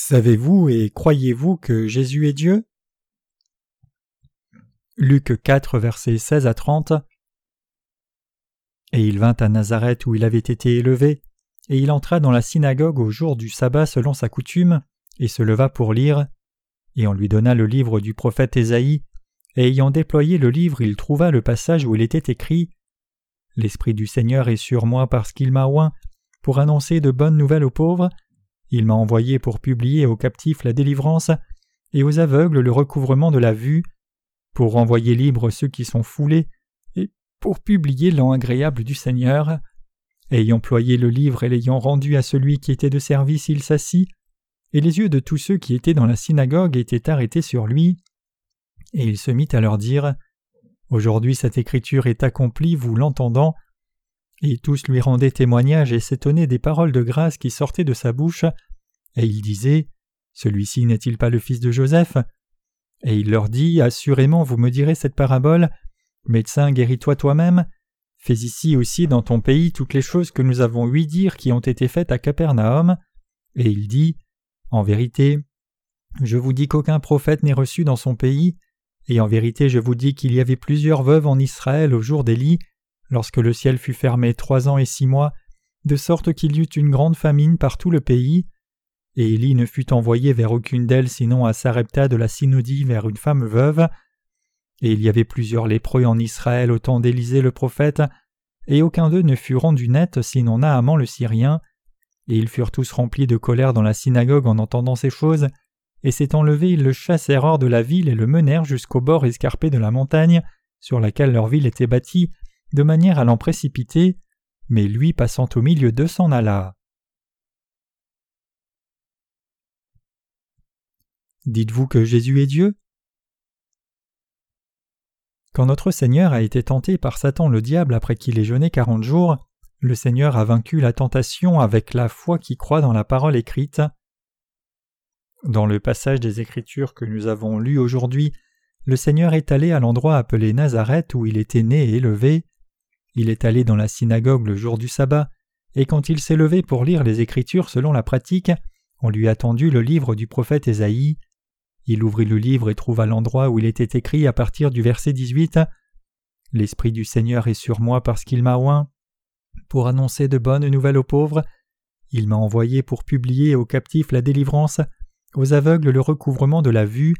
Savez-vous et croyez-vous que Jésus est Dieu? Luc 4, versets 16 à 30 Et il vint à Nazareth où il avait été élevé, et il entra dans la synagogue au jour du sabbat selon sa coutume, et se leva pour lire. Et on lui donna le livre du prophète Ésaïe, et ayant déployé le livre, il trouva le passage où il était écrit L'Esprit du Seigneur est sur moi parce qu'il m'a oint pour annoncer de bonnes nouvelles aux pauvres il m'a envoyé pour publier aux captifs la délivrance et aux aveugles le recouvrement de la vue, pour renvoyer libres ceux qui sont foulés, et pour publier l'an agréable du Seigneur. Ayant ployé le livre et l'ayant rendu à celui qui était de service, il s'assit, et les yeux de tous ceux qui étaient dans la synagogue étaient arrêtés sur lui. Et il se mit à leur dire Aujourd'hui cette écriture est accomplie, vous l'entendant. Et tous lui rendaient témoignage et s'étonnaient des paroles de grâce qui sortaient de sa bouche, et il disait Celui-ci n'est-il pas le fils de Joseph? Et il leur dit Assurément, vous me direz cette parabole. Médecin, guéris-toi toi-même. Fais ici aussi dans ton pays toutes les choses que nous avons ouï dire qui ont été faites à Capernaum. Et il dit En vérité, je vous dis qu'aucun prophète n'est reçu dans son pays, et en vérité je vous dis qu'il y avait plusieurs veuves en Israël au jour d'Élie, lorsque le ciel fut fermé trois ans et six mois, de sorte qu'il y eut une grande famine par tout le pays. Et Élie ne fut envoyé vers aucune d'elles sinon à Sarepta de la Synodie vers une femme veuve. Et il y avait plusieurs lépreux en Israël au temps d'Élisée le prophète, et aucun d'eux ne fut rendu net sinon Naaman le Syrien. Et ils furent tous remplis de colère dans la synagogue en entendant ces choses, et s'étant levés ils le chassèrent hors de la ville et le menèrent jusqu'au bord escarpé de la montagne, sur laquelle leur ville était bâtie, de manière à l'en précipiter, mais lui passant au milieu d'eux s'en alla. Dites-vous que Jésus est Dieu? Quand notre Seigneur a été tenté par Satan le diable après qu'il ait jeûné quarante jours, le Seigneur a vaincu la tentation avec la foi qui croit dans la parole écrite. Dans le passage des Écritures que nous avons lu aujourd'hui, le Seigneur est allé à l'endroit appelé Nazareth où il était né et élevé. Il est allé dans la synagogue le jour du sabbat, et quand il s'est levé pour lire les Écritures selon la pratique, on lui a tendu le livre du prophète Ésaïe. Il ouvrit le livre et trouva l'endroit où il était écrit à partir du verset 18 L'Esprit du Seigneur est sur moi parce qu'il m'a oint, pour annoncer de bonnes nouvelles aux pauvres. Il m'a envoyé pour publier aux captifs la délivrance, aux aveugles le recouvrement de la vue,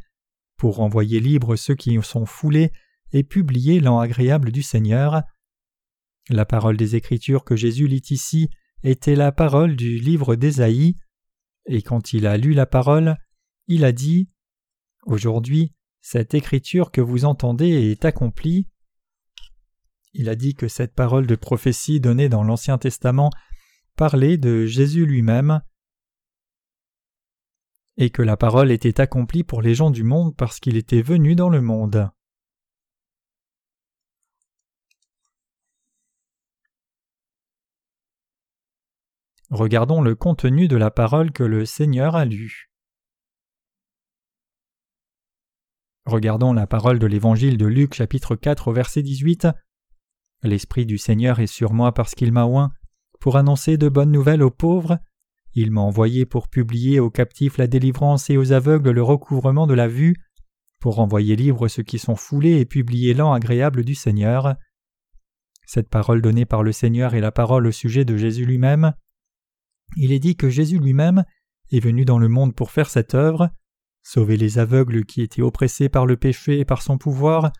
pour renvoyer libres ceux qui sont foulés et publier l'an agréable du Seigneur. La parole des Écritures que Jésus lit ici était la parole du livre d'Ésaïe, et quand il a lu la parole, il a dit Aujourd'hui, cette écriture que vous entendez est accomplie. Il a dit que cette parole de prophétie donnée dans l'Ancien Testament parlait de Jésus lui-même, et que la parole était accomplie pour les gens du monde parce qu'il était venu dans le monde. Regardons le contenu de la parole que le Seigneur a lue. Regardons la parole de l'Évangile de Luc chapitre 4 au verset 18. L'Esprit du Seigneur est sur moi parce qu'il m'a oint, pour annoncer de bonnes nouvelles aux pauvres. Il m'a envoyé pour publier aux captifs la délivrance et aux aveugles le recouvrement de la vue, pour renvoyer libre ceux qui sont foulés et publier l'an agréable du Seigneur. Cette parole donnée par le Seigneur est la parole au sujet de Jésus lui-même. Il est dit que Jésus lui-même est venu dans le monde pour faire cette œuvre, sauver les aveugles qui étaient oppressés par le péché et par son pouvoir,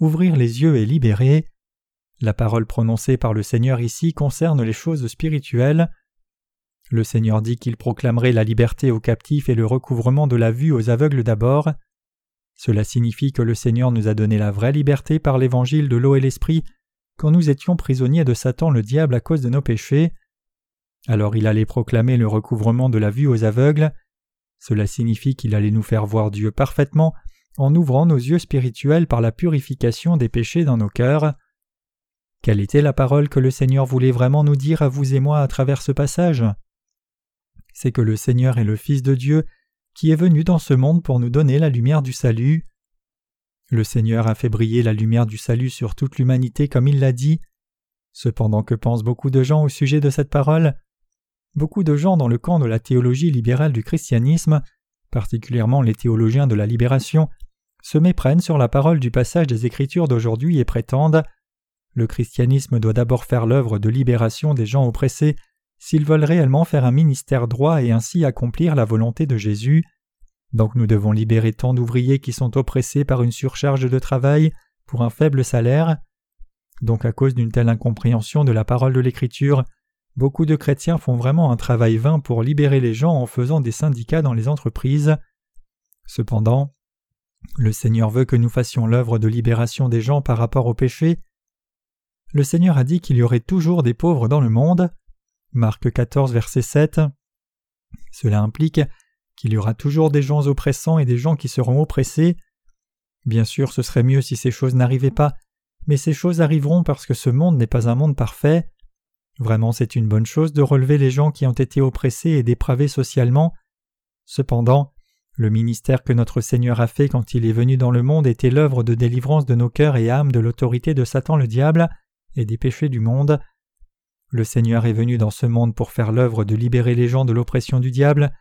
ouvrir les yeux et libérer. La parole prononcée par le Seigneur ici concerne les choses spirituelles. Le Seigneur dit qu'il proclamerait la liberté aux captifs et le recouvrement de la vue aux aveugles d'abord. Cela signifie que le Seigneur nous a donné la vraie liberté par l'évangile de l'eau et l'esprit quand nous étions prisonniers de Satan le diable à cause de nos péchés. Alors il allait proclamer le recouvrement de la vue aux aveugles. Cela signifie qu'il allait nous faire voir Dieu parfaitement en ouvrant nos yeux spirituels par la purification des péchés dans nos cœurs. Quelle était la parole que le Seigneur voulait vraiment nous dire à vous et moi à travers ce passage? C'est que le Seigneur est le Fils de Dieu qui est venu dans ce monde pour nous donner la lumière du salut. Le Seigneur a fait briller la lumière du salut sur toute l'humanité comme il l'a dit. Cependant que pensent beaucoup de gens au sujet de cette parole? Beaucoup de gens dans le camp de la théologie libérale du christianisme, particulièrement les théologiens de la libération, se méprennent sur la parole du passage des Écritures d'aujourd'hui et prétendent Le christianisme doit d'abord faire l'œuvre de libération des gens oppressés s'ils veulent réellement faire un ministère droit et ainsi accomplir la volonté de Jésus. Donc nous devons libérer tant d'ouvriers qui sont oppressés par une surcharge de travail pour un faible salaire. Donc à cause d'une telle incompréhension de la parole de l'Écriture, beaucoup de chrétiens font vraiment un travail vain pour libérer les gens en faisant des syndicats dans les entreprises. Cependant, le Seigneur veut que nous fassions l'œuvre de libération des gens par rapport au péché. Le Seigneur a dit qu'il y aurait toujours des pauvres dans le monde. Marc 14, verset 7. Cela implique qu'il y aura toujours des gens oppressants et des gens qui seront oppressés. Bien sûr, ce serait mieux si ces choses n'arrivaient pas, mais ces choses arriveront parce que ce monde n'est pas un monde parfait. Vraiment, c'est une bonne chose de relever les gens qui ont été oppressés et dépravés socialement. Cependant, le ministère que notre Seigneur a fait quand il est venu dans le monde était l'œuvre de délivrance de nos cœurs et âmes de l'autorité de Satan le diable et des péchés du monde. Le Seigneur est venu dans ce monde pour faire l'œuvre de libérer les gens de l'oppression du diable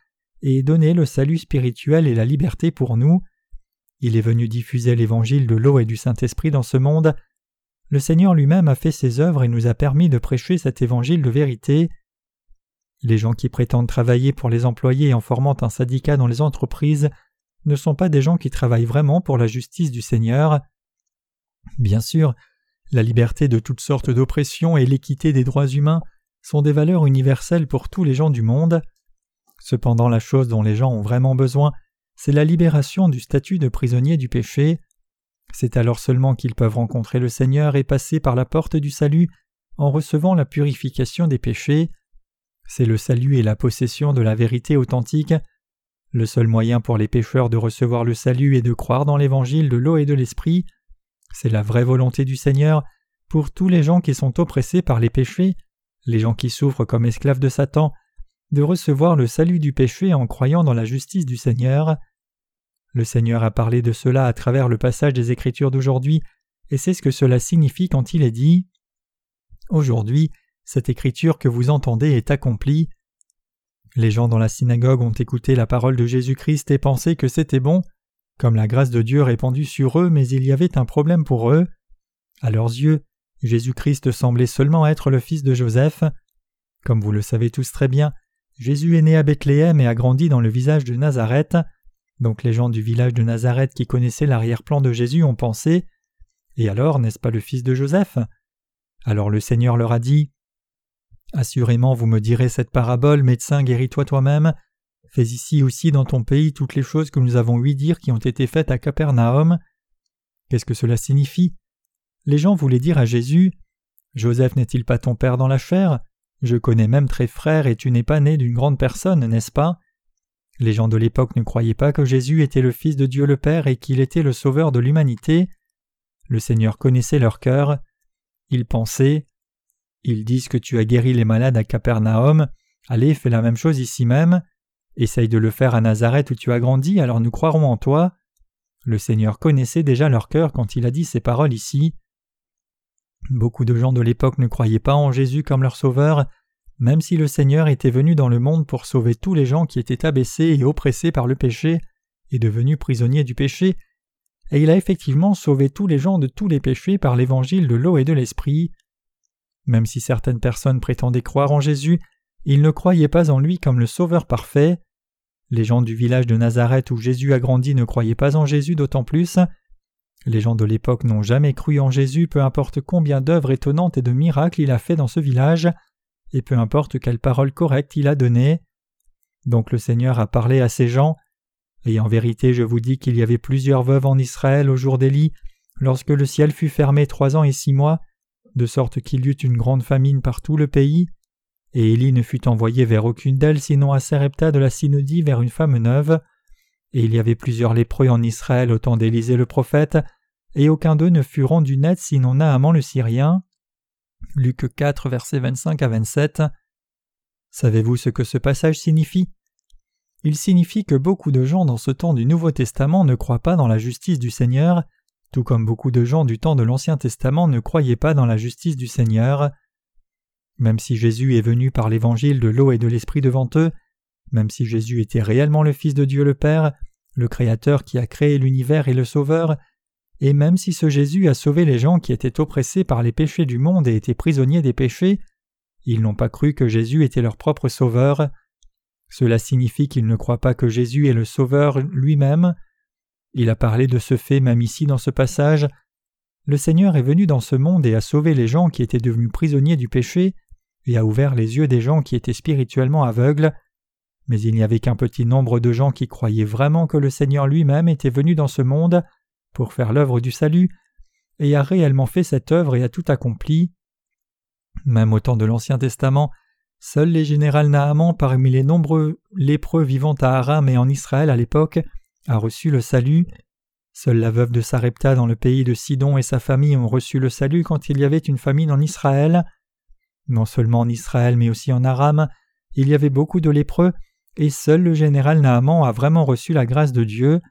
et donner le salut spirituel et la liberté pour nous. Il est venu diffuser l'évangile de l'eau et du Saint-Esprit dans ce monde. Le Seigneur lui-même a fait ses œuvres et nous a permis de prêcher cet évangile de vérité. Les gens qui prétendent travailler pour les employés en formant un syndicat dans les entreprises ne sont pas des gens qui travaillent vraiment pour la justice du Seigneur. Bien sûr, la liberté de toutes sortes d'oppressions et l'équité des droits humains sont des valeurs universelles pour tous les gens du monde. Cependant la chose dont les gens ont vraiment besoin, c'est la libération du statut de prisonnier du péché. C'est alors seulement qu'ils peuvent rencontrer le Seigneur et passer par la porte du salut en recevant la purification des péchés. C'est le salut et la possession de la vérité authentique. Le seul moyen pour les pécheurs de recevoir le salut est de croire dans l'évangile de l'eau et de l'esprit. C'est la vraie volonté du Seigneur pour tous les gens qui sont oppressés par les péchés, les gens qui souffrent comme esclaves de Satan, de recevoir le salut du péché en croyant dans la justice du Seigneur. Le Seigneur a parlé de cela à travers le passage des Écritures d'aujourd'hui, et c'est ce que cela signifie quand il est dit Aujourd'hui, cette écriture que vous entendez est accomplie. Les gens dans la synagogue ont écouté la parole de Jésus-Christ et pensé que c'était bon, comme la grâce de Dieu répandue sur eux, mais il y avait un problème pour eux. À leurs yeux, Jésus-Christ semblait seulement être le fils de Joseph. Comme vous le savez tous très bien, Jésus est né à Bethléem et a grandi dans le village de Nazareth. Donc les gens du village de Nazareth qui connaissaient l'arrière-plan de Jésus ont pensé Et alors, n'est-ce pas le fils de Joseph? Alors le Seigneur leur a dit Assurément, vous me direz cette parabole, médecin, guéris-toi toi-même. Fais ici aussi dans ton pays toutes les choses que nous avons ouï dire qui ont été faites à Capernaum. Qu'est-ce que cela signifie? Les gens voulaient dire à Jésus Joseph n'est-il pas ton père dans la chair? Je connais même très frère et tu n'es pas né d'une grande personne, n'est-ce pas? Les gens de l'époque ne croyaient pas que Jésus était le Fils de Dieu le Père et qu'il était le Sauveur de l'humanité. Le Seigneur connaissait leur cœur. Ils pensaient ils disent que tu as guéri les malades à Capernaum. Allez, fais la même chose ici même. Essaye de le faire à Nazareth où tu as grandi, alors nous croirons en toi. Le Seigneur connaissait déjà leur cœur quand il a dit ces paroles ici. Beaucoup de gens de l'époque ne croyaient pas en Jésus comme leur sauveur, même si le Seigneur était venu dans le monde pour sauver tous les gens qui étaient abaissés et oppressés par le péché et devenus prisonniers du péché, et il a effectivement sauvé tous les gens de tous les péchés par l'évangile de l'eau et de l'esprit. Même si certaines personnes prétendaient croire en Jésus, ils ne croyaient pas en lui comme le Sauveur parfait. Les gens du village de Nazareth où Jésus a grandi ne croyaient pas en Jésus d'autant plus. Les gens de l'époque n'ont jamais cru en Jésus, peu importe combien d'œuvres étonnantes et de miracles il a fait dans ce village, et peu importe quelle parole correcte il a donnée. Donc le Seigneur a parlé à ces gens, et en vérité je vous dis qu'il y avait plusieurs veuves en Israël au jour d'Élie, lorsque le ciel fut fermé trois ans et six mois, de sorte qu'il y eut une grande famine par tout le pays, et Élie ne fut envoyé vers aucune d'elles sinon à Sarepta de la Synodie vers une femme neuve, et il y avait plusieurs lépreux en Israël au temps d'Élisée le prophète, et aucun d'eux ne fut rendu net sinon Naaman le Syrien. Luc 4, versets 25 à 27. Savez-vous ce que ce passage signifie? Il signifie que beaucoup de gens dans ce temps du Nouveau Testament ne croient pas dans la justice du Seigneur, tout comme beaucoup de gens du temps de l'Ancien Testament ne croyaient pas dans la justice du Seigneur. Même si Jésus est venu par l'évangile de l'eau et de l'esprit devant eux, même si Jésus était réellement le Fils de Dieu le Père, le Créateur qui a créé l'univers et le Sauveur, et même si ce Jésus a sauvé les gens qui étaient oppressés par les péchés du monde et étaient prisonniers des péchés, ils n'ont pas cru que Jésus était leur propre Sauveur. Cela signifie qu'ils ne croient pas que Jésus est le Sauveur lui-même. Il a parlé de ce fait même ici dans ce passage. Le Seigneur est venu dans ce monde et a sauvé les gens qui étaient devenus prisonniers du péché, et a ouvert les yeux des gens qui étaient spirituellement aveugles, mais il n'y avait qu'un petit nombre de gens qui croyaient vraiment que le Seigneur lui-même était venu dans ce monde pour faire l'œuvre du salut, et a réellement fait cette œuvre et a tout accompli. Même au temps de l'Ancien Testament, seuls les généraux Naaman parmi les nombreux lépreux vivant à Aram et en Israël à l'époque a reçu le salut. Seule la veuve de Sarepta dans le pays de Sidon et sa famille ont reçu le salut quand il y avait une famine en Israël. Non seulement en Israël mais aussi en Aram, il y avait beaucoup de lépreux, et seul le général Naaman a vraiment reçu la grâce de Dieu.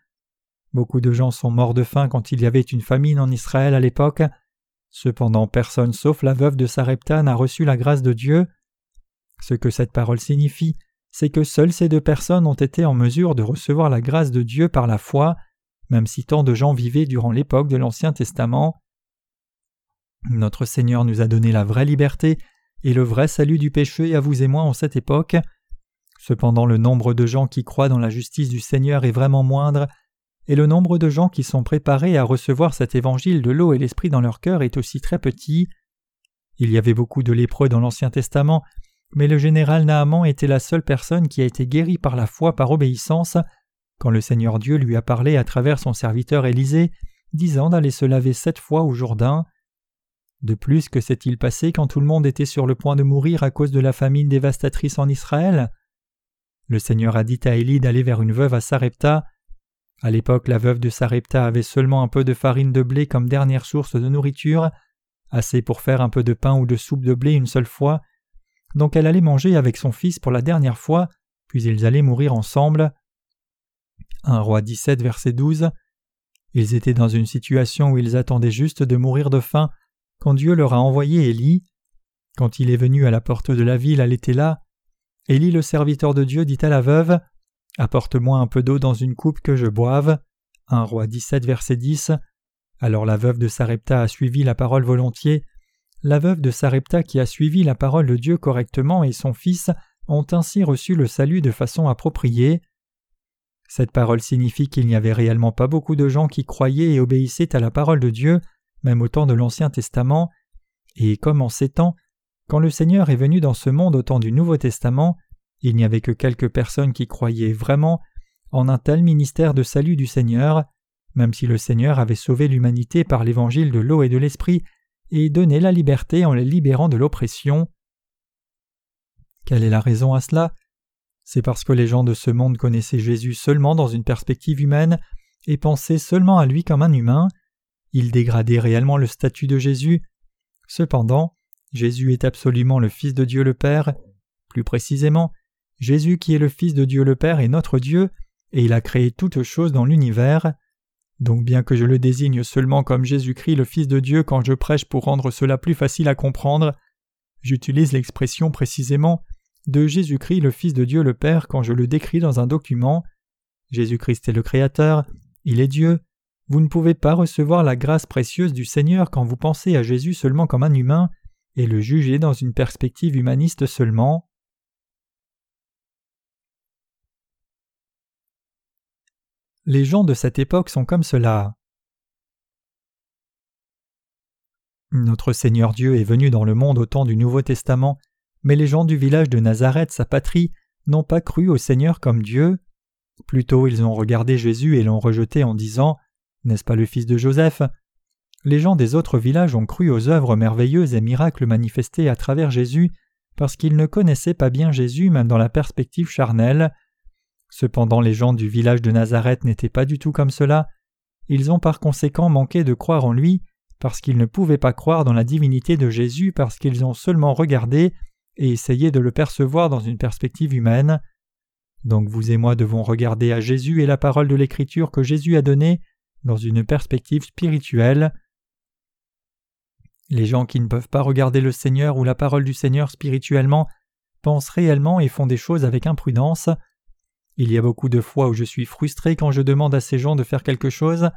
Beaucoup de gens sont morts de faim quand il y avait une famine en Israël à l'époque. Cependant personne sauf la veuve de Sarepta n'a reçu la grâce de Dieu. Ce que cette parole signifie, c'est que seules ces deux personnes ont été en mesure de recevoir la grâce de Dieu par la foi, même si tant de gens vivaient durant l'époque de l'Ancien Testament. Notre Seigneur nous a donné la vraie liberté et le vrai salut du péché à vous et moi en cette époque. Cependant le nombre de gens qui croient dans la justice du Seigneur est vraiment moindre, et le nombre de gens qui sont préparés à recevoir cet évangile de l'eau et l'esprit dans leur cœur est aussi très petit. Il y avait beaucoup de lépreux dans l'Ancien Testament, mais le général Naaman était la seule personne qui a été guérie par la foi par obéissance quand le Seigneur Dieu lui a parlé à travers son serviteur Élisée, disant d'aller se laver sept fois au Jourdain. De plus, que s'est-il passé quand tout le monde était sur le point de mourir à cause de la famine dévastatrice en Israël? Le Seigneur a dit à Élie d'aller vers une veuve à Sarepta. À l'époque, la veuve de Sarepta avait seulement un peu de farine de blé comme dernière source de nourriture, assez pour faire un peu de pain ou de soupe de blé une seule fois. Donc elle allait manger avec son fils pour la dernière fois, puis ils allaient mourir ensemble. 1 roi 17, verset 12. Ils étaient dans une situation où ils attendaient juste de mourir de faim quand Dieu leur a envoyé Élie. Quand il est venu à la porte de la ville, elle était là. Élie, le serviteur de Dieu, dit à la veuve Apporte-moi un peu d'eau dans une coupe que je boive. 1 roi 17, verset 10. Alors la veuve de Sarepta a suivi la parole volontiers. La veuve de Sarepta qui a suivi la parole de Dieu correctement et son fils ont ainsi reçu le salut de façon appropriée. Cette parole signifie qu'il n'y avait réellement pas beaucoup de gens qui croyaient et obéissaient à la parole de Dieu, même au temps de l'Ancien Testament, et comme en ces temps, quand le Seigneur est venu dans ce monde au temps du Nouveau Testament, il n'y avait que quelques personnes qui croyaient vraiment en un tel ministère de salut du Seigneur, même si le Seigneur avait sauvé l'humanité par l'évangile de l'eau et de l'esprit et donné la liberté en les libérant de l'oppression. Quelle est la raison à cela? C'est parce que les gens de ce monde connaissaient Jésus seulement dans une perspective humaine et pensaient seulement à lui comme un humain. Ils dégradaient réellement le statut de Jésus. Cependant, Jésus est absolument le Fils de Dieu le Père. Plus précisément, Jésus qui est le Fils de Dieu le Père est notre Dieu, et il a créé toutes choses dans l'univers. Donc bien que je le désigne seulement comme Jésus-Christ le Fils de Dieu quand je prêche pour rendre cela plus facile à comprendre, j'utilise l'expression précisément de Jésus-Christ le Fils de Dieu le Père quand je le décris dans un document. Jésus-Christ est le Créateur, il est Dieu. Vous ne pouvez pas recevoir la grâce précieuse du Seigneur quand vous pensez à Jésus seulement comme un humain et le juger dans une perspective humaniste seulement. Les gens de cette époque sont comme cela. Notre Seigneur Dieu est venu dans le monde au temps du Nouveau Testament, mais les gens du village de Nazareth, sa patrie, n'ont pas cru au Seigneur comme Dieu. Plutôt ils ont regardé Jésus et l'ont rejeté en disant N'est-ce pas le fils de Joseph? Les gens des autres villages ont cru aux œuvres merveilleuses et miracles manifestés à travers Jésus parce qu'ils ne connaissaient pas bien Jésus même dans la perspective charnelle. Cependant les gens du village de Nazareth n'étaient pas du tout comme cela, ils ont par conséquent manqué de croire en lui parce qu'ils ne pouvaient pas croire dans la divinité de Jésus parce qu'ils ont seulement regardé et essayé de le percevoir dans une perspective humaine. Donc vous et moi devons regarder à Jésus et la parole de l'Écriture que Jésus a donnée dans une perspective spirituelle. Les gens qui ne peuvent pas regarder le Seigneur ou la parole du Seigneur spirituellement pensent réellement et font des choses avec imprudence. Il y a beaucoup de fois où je suis frustré quand je demande à ces gens de faire quelque chose.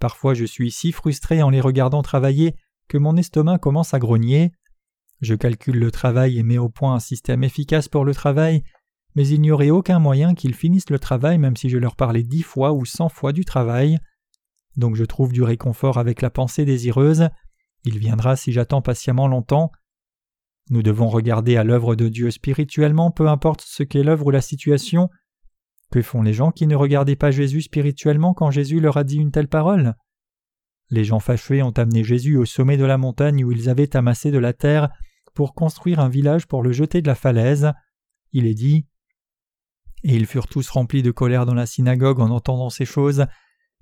Parfois je suis si frustré en les regardant travailler que mon estomac commence à grogner. Je calcule le travail et mets au point un système efficace pour le travail, mais il n'y aurait aucun moyen qu'ils finissent le travail même si je leur parlais dix fois ou cent fois du travail. Donc je trouve du réconfort avec la pensée désireuse. Il viendra si j'attends patiemment longtemps. Nous devons regarder à l'œuvre de Dieu spirituellement, peu importe ce qu'est l'œuvre ou la situation. Que font les gens qui ne regardaient pas Jésus spirituellement quand Jésus leur a dit une telle parole? Les gens fâchés ont amené Jésus au sommet de la montagne où ils avaient amassé de la terre pour construire un village pour le jeter de la falaise. Il est dit Et ils furent tous remplis de colère dans la synagogue en entendant ces choses,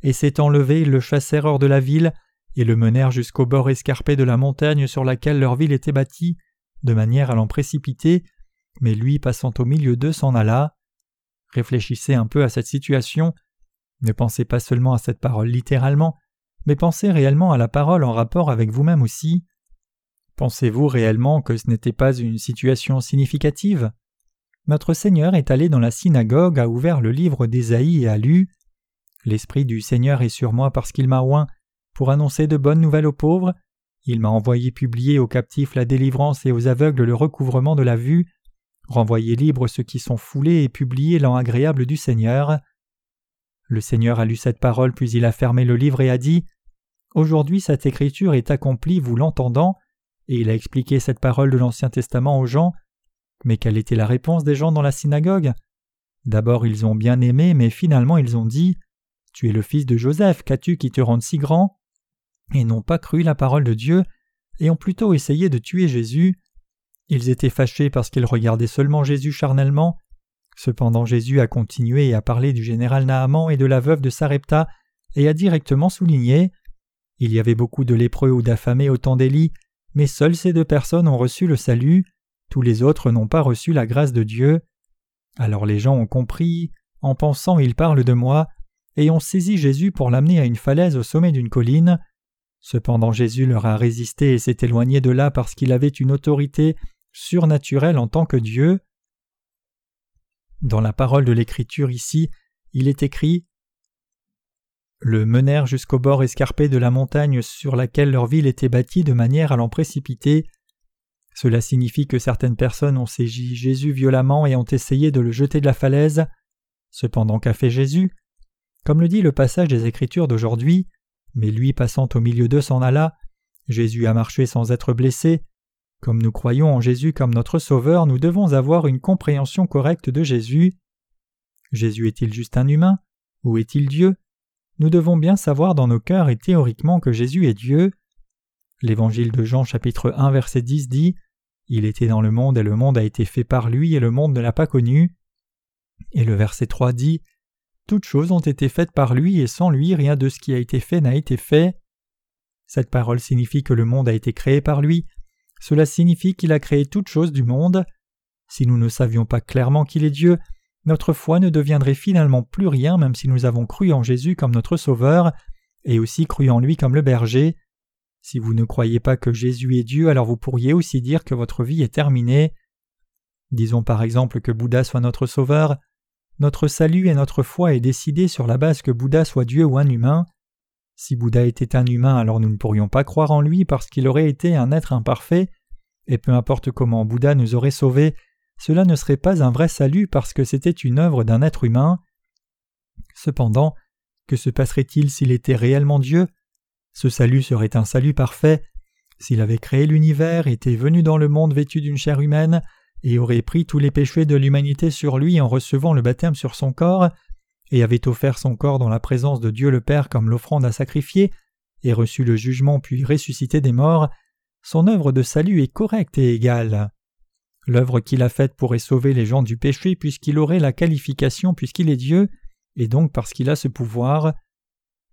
et s'étant levés, ils le chassèrent hors de la ville, et le menèrent jusqu'au bord escarpé de la montagne sur laquelle leur ville était bâtie, de manière à l'en précipiter, mais lui passant au milieu d'eux s'en alla. Réfléchissez un peu à cette situation. Ne pensez pas seulement à cette parole littéralement, mais pensez réellement à la parole en rapport avec vous-même aussi. Pensez-vous réellement que ce n'était pas une situation significative? Notre Seigneur est allé dans la synagogue, a ouvert le livre d'Ésaïe et a lu L'Esprit du Seigneur est sur moi parce qu'il m'a oint pour annoncer de bonnes nouvelles aux pauvres. Il m'a envoyé publier aux captifs la délivrance et aux aveugles le recouvrement de la vue, renvoyer libres ceux qui sont foulés et publier l'an agréable du Seigneur. Le Seigneur a lu cette parole puis il a fermé le livre et a dit Aujourd'hui cette écriture est accomplie, vous l'entendant, et il a expliqué cette parole de l'Ancien Testament aux gens. Mais quelle était la réponse des gens dans la synagogue? D'abord ils ont bien aimé, mais finalement ils ont dit Tu es le fils de Joseph, qu'as-tu qui te rende si grand? Et n'ont pas cru la parole de Dieu, et ont plutôt essayé de tuer Jésus. Ils étaient fâchés parce qu'ils regardaient seulement Jésus charnellement. Cependant Jésus a continué et a parlé du général Naaman et de la veuve de Sarepta, et a directement souligné Il y avait beaucoup de lépreux ou d'affamés au temps d'Élie, mais seules ces deux personnes ont reçu le salut, tous les autres n'ont pas reçu la grâce de Dieu. Alors les gens ont compris, en pensant il parle de moi, et ont saisi Jésus pour l'amener à une falaise au sommet d'une colline. Cependant Jésus leur a résisté et s'est éloigné de là parce qu'il avait une autorité surnaturelle en tant que Dieu. Dans la parole de l'Écriture ici, il est écrit Le menèrent jusqu'au bord escarpé de la montagne sur laquelle leur ville était bâtie de manière à l'en précipiter. Cela signifie que certaines personnes ont saisi Jésus violemment et ont essayé de le jeter de la falaise. Cependant qu'a fait Jésus? Comme le dit le passage des Écritures d'aujourd'hui, mais lui passant au milieu d'eux s'en alla. Jésus a marché sans être blessé. Comme nous croyons en Jésus comme notre Sauveur, nous devons avoir une compréhension correcte de Jésus. Jésus est-il juste un humain? Ou est-il Dieu? Nous devons bien savoir dans nos cœurs et théoriquement que Jésus est Dieu. L'évangile de Jean chapitre 1 verset 10 dit Il était dans le monde et le monde a été fait par lui et le monde ne l'a pas connu. Et le verset 3 dit toutes choses ont été faites par lui et sans lui rien de ce qui a été fait n'a été fait. Cette parole signifie que le monde a été créé par lui. Cela signifie qu'il a créé toutes choses du monde. Si nous ne savions pas clairement qu'il est Dieu, notre foi ne deviendrait finalement plus rien même si nous avons cru en Jésus comme notre Sauveur et aussi cru en lui comme le berger. Si vous ne croyez pas que Jésus est Dieu, alors vous pourriez aussi dire que votre vie est terminée. Disons par exemple que Bouddha soit notre Sauveur. Notre salut et notre foi est décidé sur la base que Bouddha soit Dieu ou un humain. Si Bouddha était un humain, alors nous ne pourrions pas croire en lui parce qu'il aurait été un être imparfait, et peu importe comment Bouddha nous aurait sauvés, cela ne serait pas un vrai salut parce que c'était une œuvre d'un être humain. Cependant, que se passerait-il s'il était réellement Dieu? Ce salut serait un salut parfait. S'il avait créé l'univers, était venu dans le monde vêtu d'une chair humaine, et aurait pris tous les péchés de l'humanité sur lui en recevant le baptême sur son corps, et avait offert son corps dans la présence de Dieu le Père comme l'offrande à sacrifier, et reçu le jugement puis ressuscité des morts, son œuvre de salut est correcte et égale. L'œuvre qu'il a faite pourrait sauver les gens du péché puisqu'il aurait la qualification puisqu'il est Dieu, et donc parce qu'il a ce pouvoir.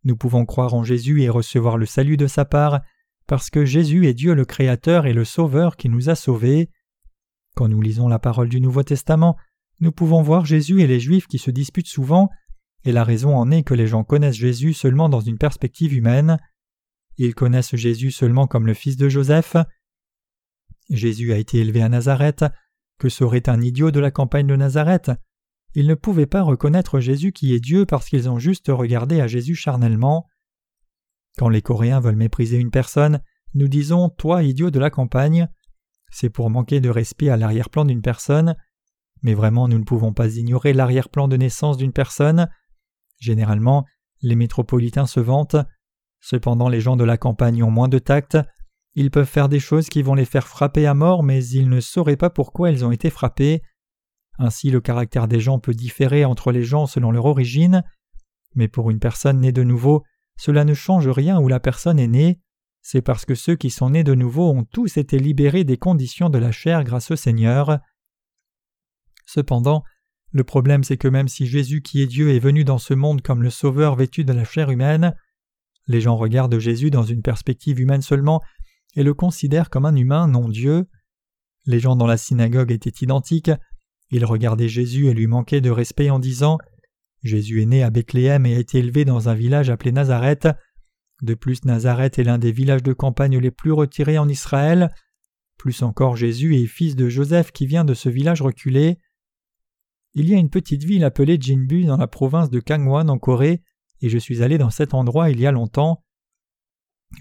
Nous pouvons croire en Jésus et recevoir le salut de sa part, parce que Jésus est Dieu le Créateur et le Sauveur qui nous a sauvés. Quand nous lisons la parole du Nouveau Testament, nous pouvons voir Jésus et les Juifs qui se disputent souvent, et la raison en est que les gens connaissent Jésus seulement dans une perspective humaine. Ils connaissent Jésus seulement comme le fils de Joseph. Jésus a été élevé à Nazareth. Que serait un idiot de la campagne de Nazareth? Ils ne pouvaient pas reconnaître Jésus qui est Dieu parce qu'ils ont juste regardé à Jésus charnellement. Quand les Coréens veulent mépriser une personne, nous disons Toi, idiot de la campagne. C'est pour manquer de respect à l'arrière-plan d'une personne. Mais vraiment, nous ne pouvons pas ignorer l'arrière-plan de naissance d'une personne. Généralement, les métropolitains se vantent. Cependant, les gens de la campagne ont moins de tact. Ils peuvent faire des choses qui vont les faire frapper à mort, mais ils ne sauraient pas pourquoi ils ont été frappés. Ainsi, le caractère des gens peut différer entre les gens selon leur origine. Mais pour une personne née de nouveau, cela ne change rien où la personne est née. C'est parce que ceux qui sont nés de nouveau ont tous été libérés des conditions de la chair grâce au Seigneur. Cependant, le problème c'est que même si Jésus qui est Dieu est venu dans ce monde comme le Sauveur vêtu de la chair humaine, les gens regardent Jésus dans une perspective humaine seulement et le considèrent comme un humain, non Dieu. Les gens dans la synagogue étaient identiques, ils regardaient Jésus et lui manquaient de respect en disant Jésus est né à Bethléem et a été élevé dans un village appelé Nazareth. De plus, Nazareth est l'un des villages de campagne les plus retirés en Israël. Plus encore, Jésus est fils de Joseph qui vient de ce village reculé. Il y a une petite ville appelée Jinbu dans la province de Kangwon en Corée, et je suis allé dans cet endroit il y a longtemps.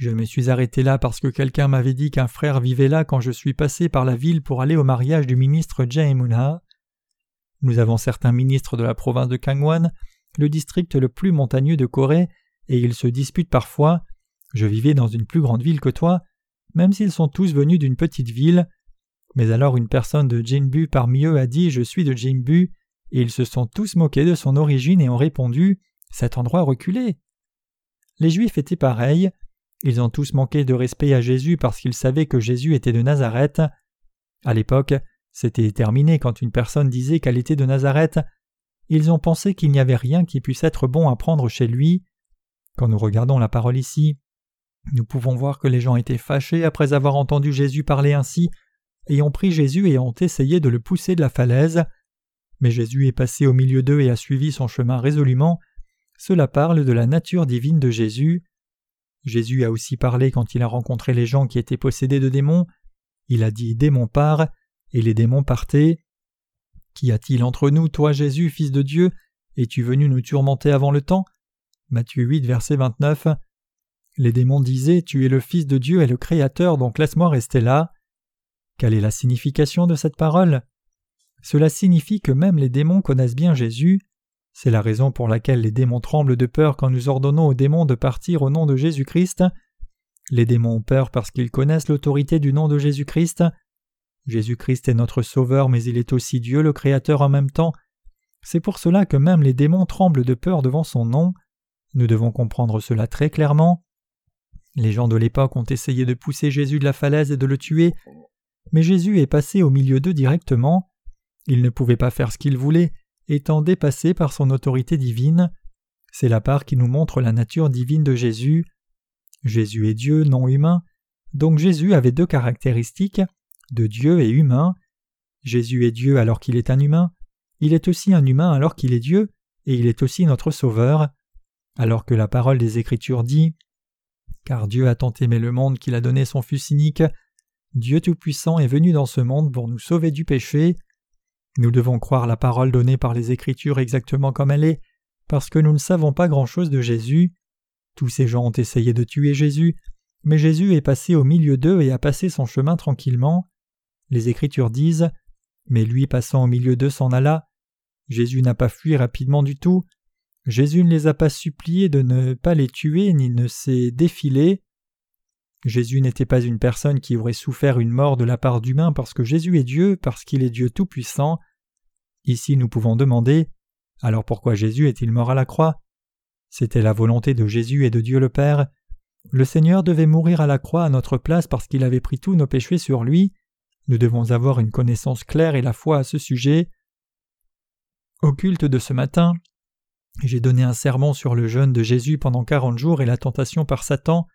Je me suis arrêté là parce que quelqu'un m'avait dit qu'un frère vivait là quand je suis passé par la ville pour aller au mariage du ministre Jae Nous avons certains ministres de la province de Kangwon, le district le plus montagneux de Corée, et ils se disputent parfois. Je vivais dans une plus grande ville que toi, même s'ils sont tous venus d'une petite ville. Mais alors une personne de Jinbu parmi eux a dit Je suis de Jinbu, et ils se sont tous moqués de son origine et ont répondu Cet endroit reculé. Les Juifs étaient pareils. Ils ont tous manqué de respect à Jésus parce qu'ils savaient que Jésus était de Nazareth. À l'époque, c'était terminé quand une personne disait qu'elle était de Nazareth. Ils ont pensé qu'il n'y avait rien qui puisse être bon à prendre chez lui. Quand nous regardons la parole ici, nous pouvons voir que les gens étaient fâchés après avoir entendu Jésus parler ainsi, et ont pris Jésus et ont essayé de le pousser de la falaise. Mais Jésus est passé au milieu d'eux et a suivi son chemin résolument. Cela parle de la nature divine de Jésus. Jésus a aussi parlé quand il a rencontré les gens qui étaient possédés de démons. Il a dit Démons part, et les démons partaient. Qu'y a-t-il entre nous, toi Jésus, Fils de Dieu? Es-tu venu nous tourmenter avant le temps? Matthieu 8, verset 29. Les démons disaient Tu es le Fils de Dieu et le Créateur, donc laisse-moi rester là. Quelle est la signification de cette parole? Cela signifie que même les démons connaissent bien Jésus. C'est la raison pour laquelle les démons tremblent de peur quand nous ordonnons aux démons de partir au nom de Jésus-Christ. Les démons ont peur parce qu'ils connaissent l'autorité du nom de Jésus-Christ. Jésus-Christ est notre Sauveur, mais il est aussi Dieu le Créateur en même temps. C'est pour cela que même les démons tremblent de peur devant son nom. Nous devons comprendre cela très clairement. Les gens de l'époque ont essayé de pousser Jésus de la falaise et de le tuer, mais Jésus est passé au milieu d'eux directement. Il ne pouvait pas faire ce qu'il voulait, étant dépassé par son autorité divine. C'est la part qui nous montre la nature divine de Jésus. Jésus est Dieu, non humain, donc Jésus avait deux caractéristiques, de Dieu et humain. Jésus est Dieu alors qu'il est un humain, il est aussi un humain alors qu'il est Dieu, et il est aussi notre Sauveur. Alors que la parole des Écritures dit Car Dieu a tant aimé le monde qu'il a donné son Fils unique, Dieu Tout-Puissant est venu dans ce monde pour nous sauver du péché. Nous devons croire la parole donnée par les Écritures exactement comme elle est, parce que nous ne savons pas grand-chose de Jésus. Tous ces gens ont essayé de tuer Jésus, mais Jésus est passé au milieu d'eux et a passé son chemin tranquillement. Les Écritures disent Mais lui passant au milieu d'eux s'en alla. Jésus n'a pas fui rapidement du tout. Jésus ne les a pas suppliés de ne pas les tuer ni ne s'est défilé. Jésus n'était pas une personne qui aurait souffert une mort de la part d'humains parce que Jésus est Dieu, parce qu'il est Dieu Tout-Puissant. Ici nous pouvons demander alors pourquoi Jésus est-il mort à la croix? C'était la volonté de Jésus et de Dieu le Père. Le Seigneur devait mourir à la croix à notre place parce qu'il avait pris tous nos péchés sur lui. Nous devons avoir une connaissance claire et la foi à ce sujet. Au culte de ce matin, j'ai donné un sermon sur le jeûne de Jésus pendant quarante jours et la tentation par Satan.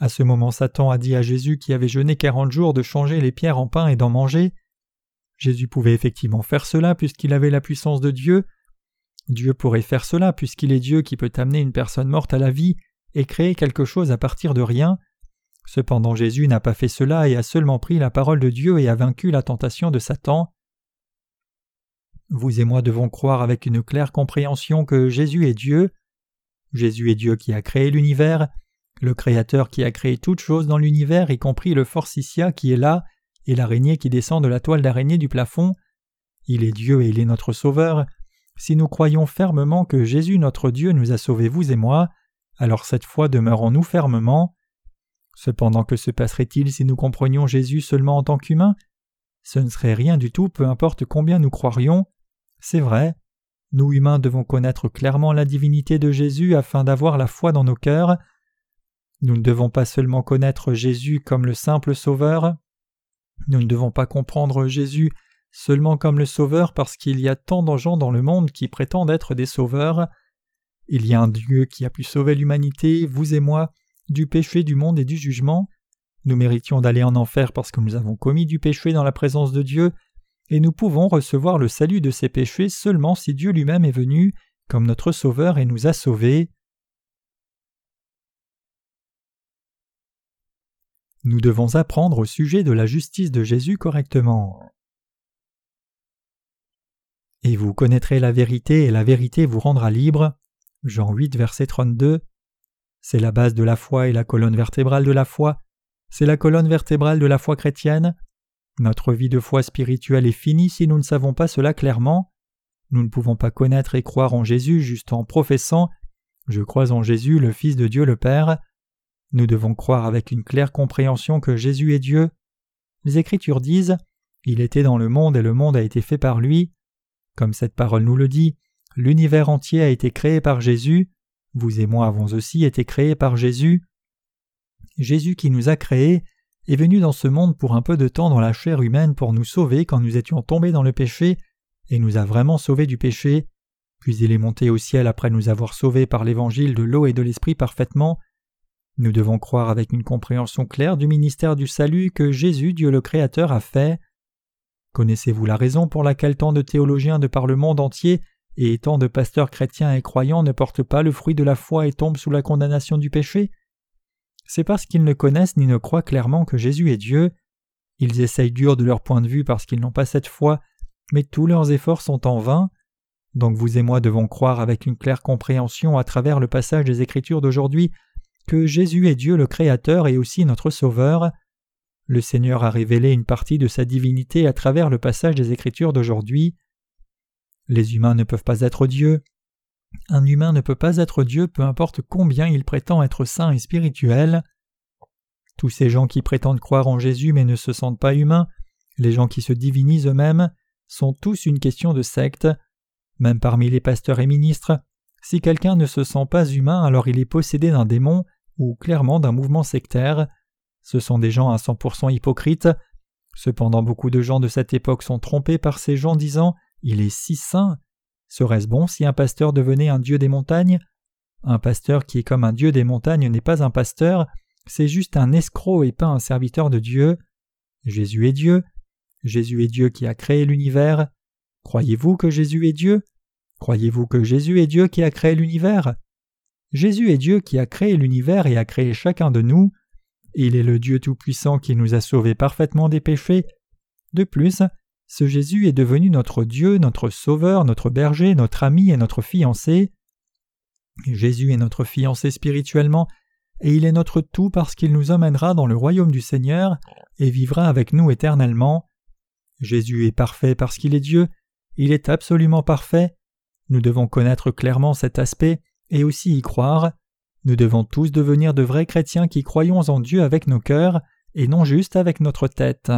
À ce moment, Satan a dit à Jésus qui avait jeûné quarante jours de changer les pierres en pain et d'en manger. Jésus pouvait effectivement faire cela puisqu'il avait la puissance de Dieu. Dieu pourrait faire cela puisqu'il est Dieu qui peut amener une personne morte à la vie et créer quelque chose à partir de rien. Cependant Jésus n'a pas fait cela et a seulement pris la parole de Dieu et a vaincu la tentation de Satan. Vous et moi devons croire avec une claire compréhension que Jésus est Dieu. Jésus est Dieu qui a créé l'univers, le Créateur qui a créé toutes choses dans l'univers, y compris le forcicia qui est là, et l'araignée qui descend de la toile d'araignée du plafond. Il est Dieu et il est notre Sauveur. Si nous croyons fermement que Jésus notre Dieu nous a sauvés vous et moi, alors cette foi demeurons-nous fermement. Cependant que se passerait-il si nous comprenions Jésus seulement en tant qu'humain? Ce ne serait rien du tout, peu importe combien nous croirions. C'est vrai. Nous humains devons connaître clairement la divinité de Jésus afin d'avoir la foi dans nos cœurs. Nous ne devons pas seulement connaître Jésus comme le simple Sauveur, nous ne devons pas comprendre Jésus seulement comme le Sauveur parce qu'il y a tant de dans le monde qui prétendent être des sauveurs. Il y a un Dieu qui a pu sauver l'humanité, vous et moi, du péché du monde et du jugement. Nous méritions d'aller en enfer parce que nous avons commis du péché dans la présence de Dieu, et nous pouvons recevoir le salut de ces péchés seulement si Dieu lui-même est venu comme notre Sauveur et nous a sauvés. Nous devons apprendre au sujet de la justice de Jésus correctement. Et vous connaîtrez la vérité, et la vérité vous rendra libre. Jean 8, verset 32. C'est la base de la foi et la colonne vertébrale de la foi. C'est la colonne vertébrale de la foi chrétienne. Notre vie de foi spirituelle est finie si nous ne savons pas cela clairement. Nous ne pouvons pas connaître et croire en Jésus juste en professant Je crois en Jésus, le Fils de Dieu le Père. Nous devons croire avec une claire compréhension que Jésus est Dieu. Les Écritures disent Il était dans le monde et le monde a été fait par lui. Comme cette parole nous le dit, l'univers entier a été créé par Jésus. Vous et moi avons aussi été créés par Jésus. Jésus qui nous a créés est venu dans ce monde pour un peu de temps dans la chair humaine pour nous sauver quand nous étions tombés dans le péché, et nous a vraiment sauvés du péché. Puis il est monté au ciel après nous avoir sauvés par l'évangile de l'eau et de l'esprit parfaitement. Nous devons croire avec une compréhension claire du ministère du salut que Jésus, Dieu le Créateur, a fait. Connaissez-vous la raison pour laquelle tant de théologiens de par le monde entier et tant de pasteurs chrétiens et croyants ne portent pas le fruit de la foi et tombent sous la condamnation du péché? C'est parce qu'ils ne connaissent ni ne croient clairement que Jésus est Dieu. Ils essayent dur de leur point de vue parce qu'ils n'ont pas cette foi, mais tous leurs efforts sont en vain. Donc vous et moi devons croire avec une claire compréhension à travers le passage des Écritures d'aujourd'hui que Jésus est Dieu le Créateur et aussi notre Sauveur. Le Seigneur a révélé une partie de sa divinité à travers le passage des Écritures d'aujourd'hui. Les humains ne peuvent pas être Dieu, un humain ne peut pas être Dieu peu importe combien il prétend être saint et spirituel. Tous ces gens qui prétendent croire en Jésus mais ne se sentent pas humains, les gens qui se divinisent eux-mêmes, sont tous une question de secte. Même parmi les pasteurs et ministres, si quelqu'un ne se sent pas humain, alors il est possédé d'un démon ou clairement d'un mouvement sectaire. Ce sont des gens à 100% hypocrites. Cependant, beaucoup de gens de cette époque sont trompés par ces gens disant Il est si saint. Serait-ce bon si un pasteur devenait un dieu des montagnes? Un pasteur qui est comme un dieu des montagnes n'est pas un pasteur, c'est juste un escroc et pas un serviteur de Dieu. Jésus est Dieu. Jésus est Dieu qui a créé l'univers. Croyez-vous que Jésus est Dieu? Croyez-vous que Jésus est Dieu qui a créé l'univers? Jésus est Dieu qui a créé l'univers et a créé chacun de nous. Il est le Dieu Tout-Puissant qui nous a sauvés parfaitement des péchés. De plus, ce Jésus est devenu notre Dieu, notre Sauveur, notre berger, notre ami et notre fiancé. Jésus est notre fiancé spirituellement, et il est notre tout parce qu'il nous emmènera dans le royaume du Seigneur et vivra avec nous éternellement. Jésus est parfait parce qu'il est Dieu, il est absolument parfait. Nous devons connaître clairement cet aspect et aussi y croire. Nous devons tous devenir de vrais chrétiens qui croyons en Dieu avec nos cœurs et non juste avec notre tête.